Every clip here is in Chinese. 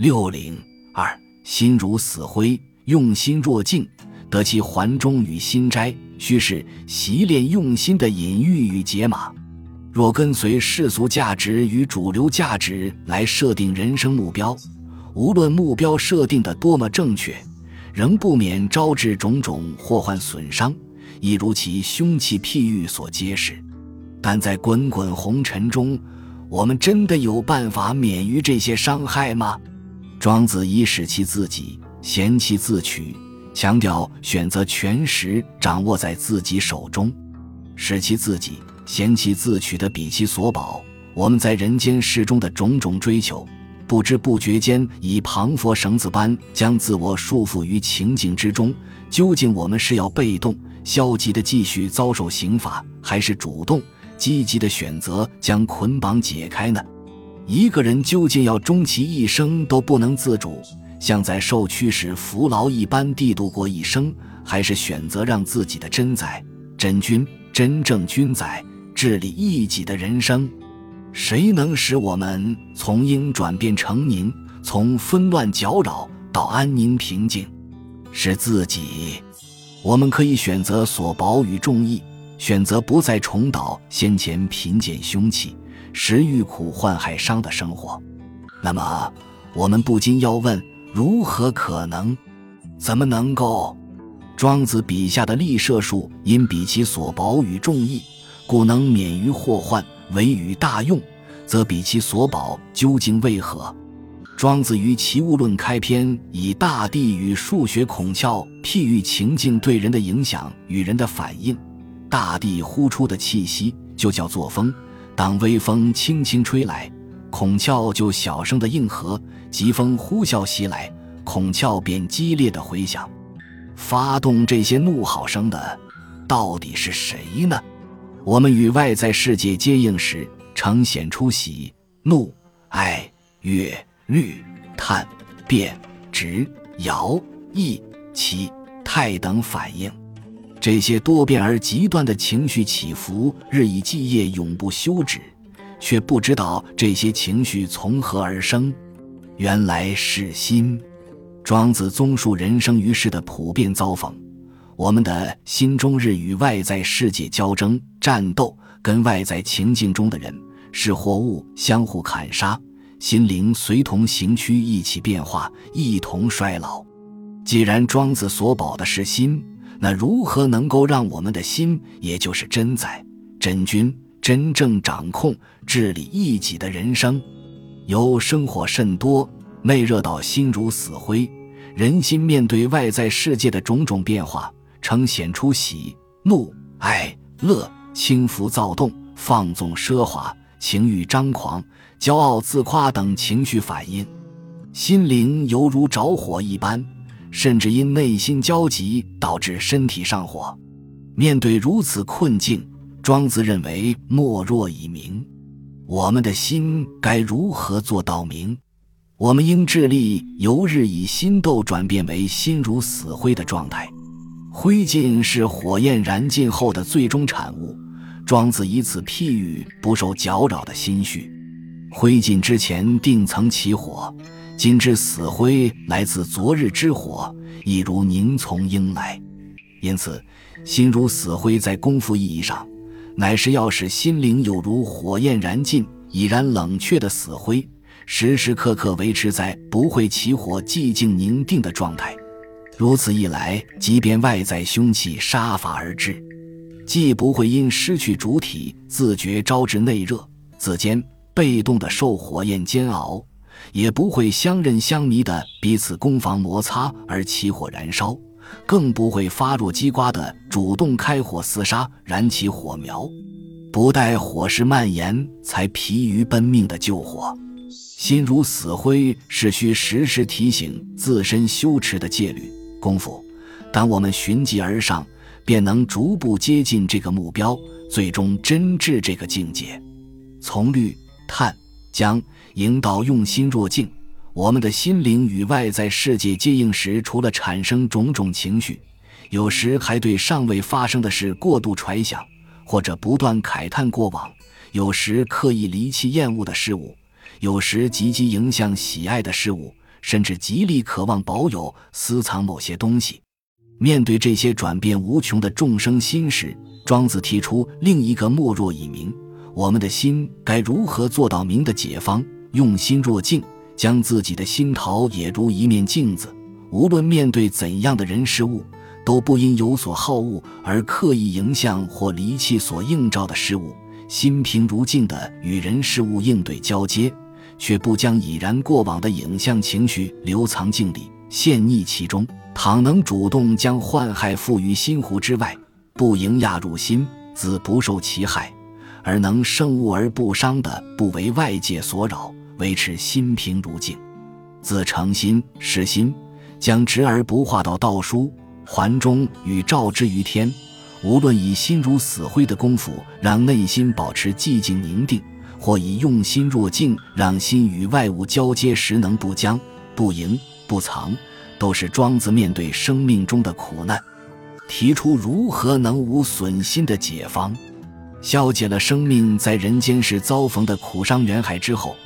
六零二，心如死灰，用心若镜，得其环中与心斋。须是习练用心的隐喻与解码。若跟随世俗价值与主流价值来设定人生目标，无论目标设定的多么正确，仍不免招致种种祸患损伤，一如其凶器譬喻所揭示。但在滚滚红尘中，我们真的有办法免于这些伤害吗？庄子以使其自己，贤其自取，强调选择权实掌握在自己手中，使其自己。嫌弃自取的比其所保，我们在人间世中的种种追求，不知不觉间以庞佛绳子般将自我束缚于情境之中。究竟我们是要被动、消极的继续遭受刑罚，还是主动、积极的选择将捆绑解开呢？一个人究竟要终其一生都不能自主，像在受驱使服劳一般地度过一生，还是选择让自己的真宰、真君、真正君宰？治理一己的人生，谁能使我们从应转变成宁，从纷乱搅扰到安宁平静？是自己。我们可以选择所保与众义，选择不再重蹈先前贫贱凶器、食欲苦患害伤的生活。那么，我们不禁要问：如何可能？怎么能够？庄子笔下的立射术，因比其所保与众义。故能免于祸患，为与大用，则比其所保究竟为何？庄子于《齐物论》开篇，以大地与数学孔窍譬喻情境对人的影响与人的反应。大地呼出的气息就叫做风，当微风轻轻吹来，孔窍就小声的应和；疾风呼啸袭来，孔窍便激烈的回响。发动这些怒号声的，到底是谁呢？我们与外在世界接应时，呈显出喜、怒、哀、乐、虑、叹、变、直、摇、逸、期、泰等反应。这些多变而极端的情绪起伏，日以继夜，永不休止，却不知道这些情绪从何而生。原来是心。庄子综述人生于世的普遍遭逢。我们的心中日与外在世界交争、战斗，跟外在情境中的人、是或物相互砍杀，心灵随同行躯一起变化，一同衰老。既然庄子所保的是心，那如何能够让我们的心，也就是真宰、真君，真正掌控、治理一己的人生？由生活甚多，内热到心如死灰，人心面对外在世界的种种变化。呈显出喜、怒、哀、乐、轻浮、躁动、放纵、奢华、情欲张狂、骄傲自夸等情绪反应，心灵犹如着火一般，甚至因内心焦急导致身体上火。面对如此困境，庄子认为莫若以明。我们的心该如何做到明？我们应致力由日以心斗转变为心如死灰的状态。灰烬是火焰燃尽后的最终产物，庄子以此譬喻不受搅扰的心绪。灰烬之前定曾起火，今之死灰来自昨日之火，亦如凝从应来。因此，心如死灰，在功夫意义上，乃是要使心灵有如火焰燃尽、已然冷却的死灰，时时刻刻维持在不会起火、寂静宁定的状态。如此一来，即便外在凶器杀伐而至，既不会因失去主体自觉招致内热，自间被动的受火焰煎熬，也不会相认相迷的彼此攻防摩擦而起火燃烧，更不会发若鸡瓜的主动开火厮杀，燃起火苗，不待火势蔓延才疲于奔命的救火，心如死灰，是需时时提醒自身羞耻的戒律。功夫，当我们循迹而上，便能逐步接近这个目标，最终真至这个境界。从虑、叹、将引导用心若镜，我们的心灵与外在世界接应时，除了产生种种情绪，有时还对尚未发生的事过度揣想，或者不断慨叹过往；有时刻意离弃厌恶的事物，有时积极迎向喜爱的事物。甚至极力渴望保有、私藏某些东西。面对这些转变无穷的众生心时，庄子提出另一个莫若以明：我们的心该如何做到明的解放？用心若镜，将自己的心陶也如一面镜子。无论面对怎样的人事物，都不因有所好恶而刻意迎向或离弃所映照的事物，心平如镜的与人事物应对交接，却不将已然过往的影像情绪留藏镜里，陷溺其中。倘能主动将患害付于心湖之外，不迎压入心，自不受其害，而能胜物而不伤的，不为外界所扰，维持心平如镜，自诚心实心，将直而不化到道书。环中与照之于天，无论以心如死灰的功夫让内心保持寂静宁定，或以用心若镜让心与外物交接时能不僵、不迎、不藏，都是庄子面对生命中的苦难，提出如何能无损心的解方，消解了生命在人间时遭逢的苦伤缘海之后，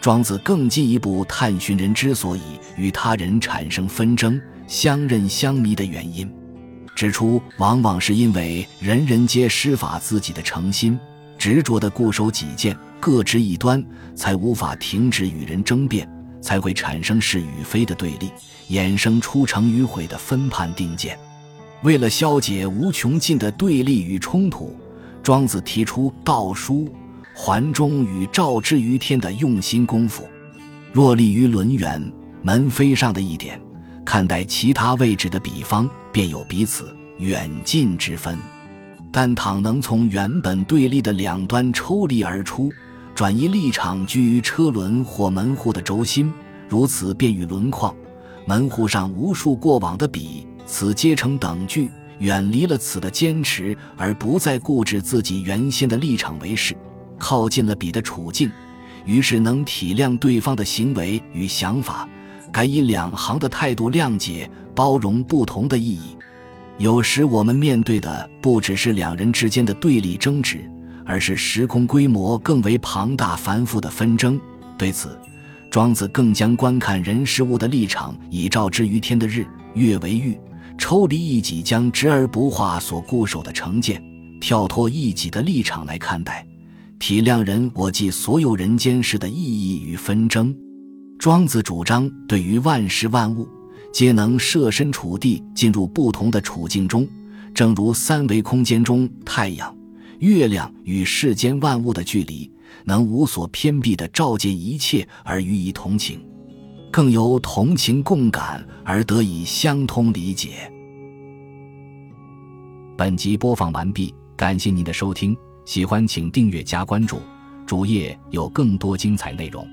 庄子更进一步探寻人之所以与他人产生纷争。相认相迷的原因，指出往往是因为人人皆施法自己的诚心，执着的固守己见，各执一端，才无法停止与人争辩，才会产生是与非的对立，衍生出成与毁的分判定见。为了消解无穷尽的对立与冲突，庄子提出道书环中与照之于天的用心功夫，若立于轮圆门扉上的一点。看待其他位置的比方，便有彼此远近之分。但倘能从原本对立的两端抽离而出，转移立场，居于车轮或门户的轴心，如此便与轮框、门户上无数过往的笔，此皆成等距，远离了此的坚持，而不再固执自己原先的立场为是，靠近了彼的处境，于是能体谅对方的行为与想法。敢以两行的态度谅解、包容不同的意义。有时我们面对的不只是两人之间的对立争执，而是时空规模更为庞大繁复的纷争。对此，庄子更将观看人事物的立场以照之于天的日月为喻，抽离一己将直而不化所固守的成见，跳脱一己的立场来看待，体谅人我即所有人间事的意义与纷争。庄子主张，对于万事万物，皆能设身处地进入不同的处境中，正如三维空间中太阳、月亮与世间万物的距离，能无所偏避地照见一切而予以同情，更由同情共感而得以相通理解。本集播放完毕，感谢您的收听，喜欢请订阅加关注，主页有更多精彩内容。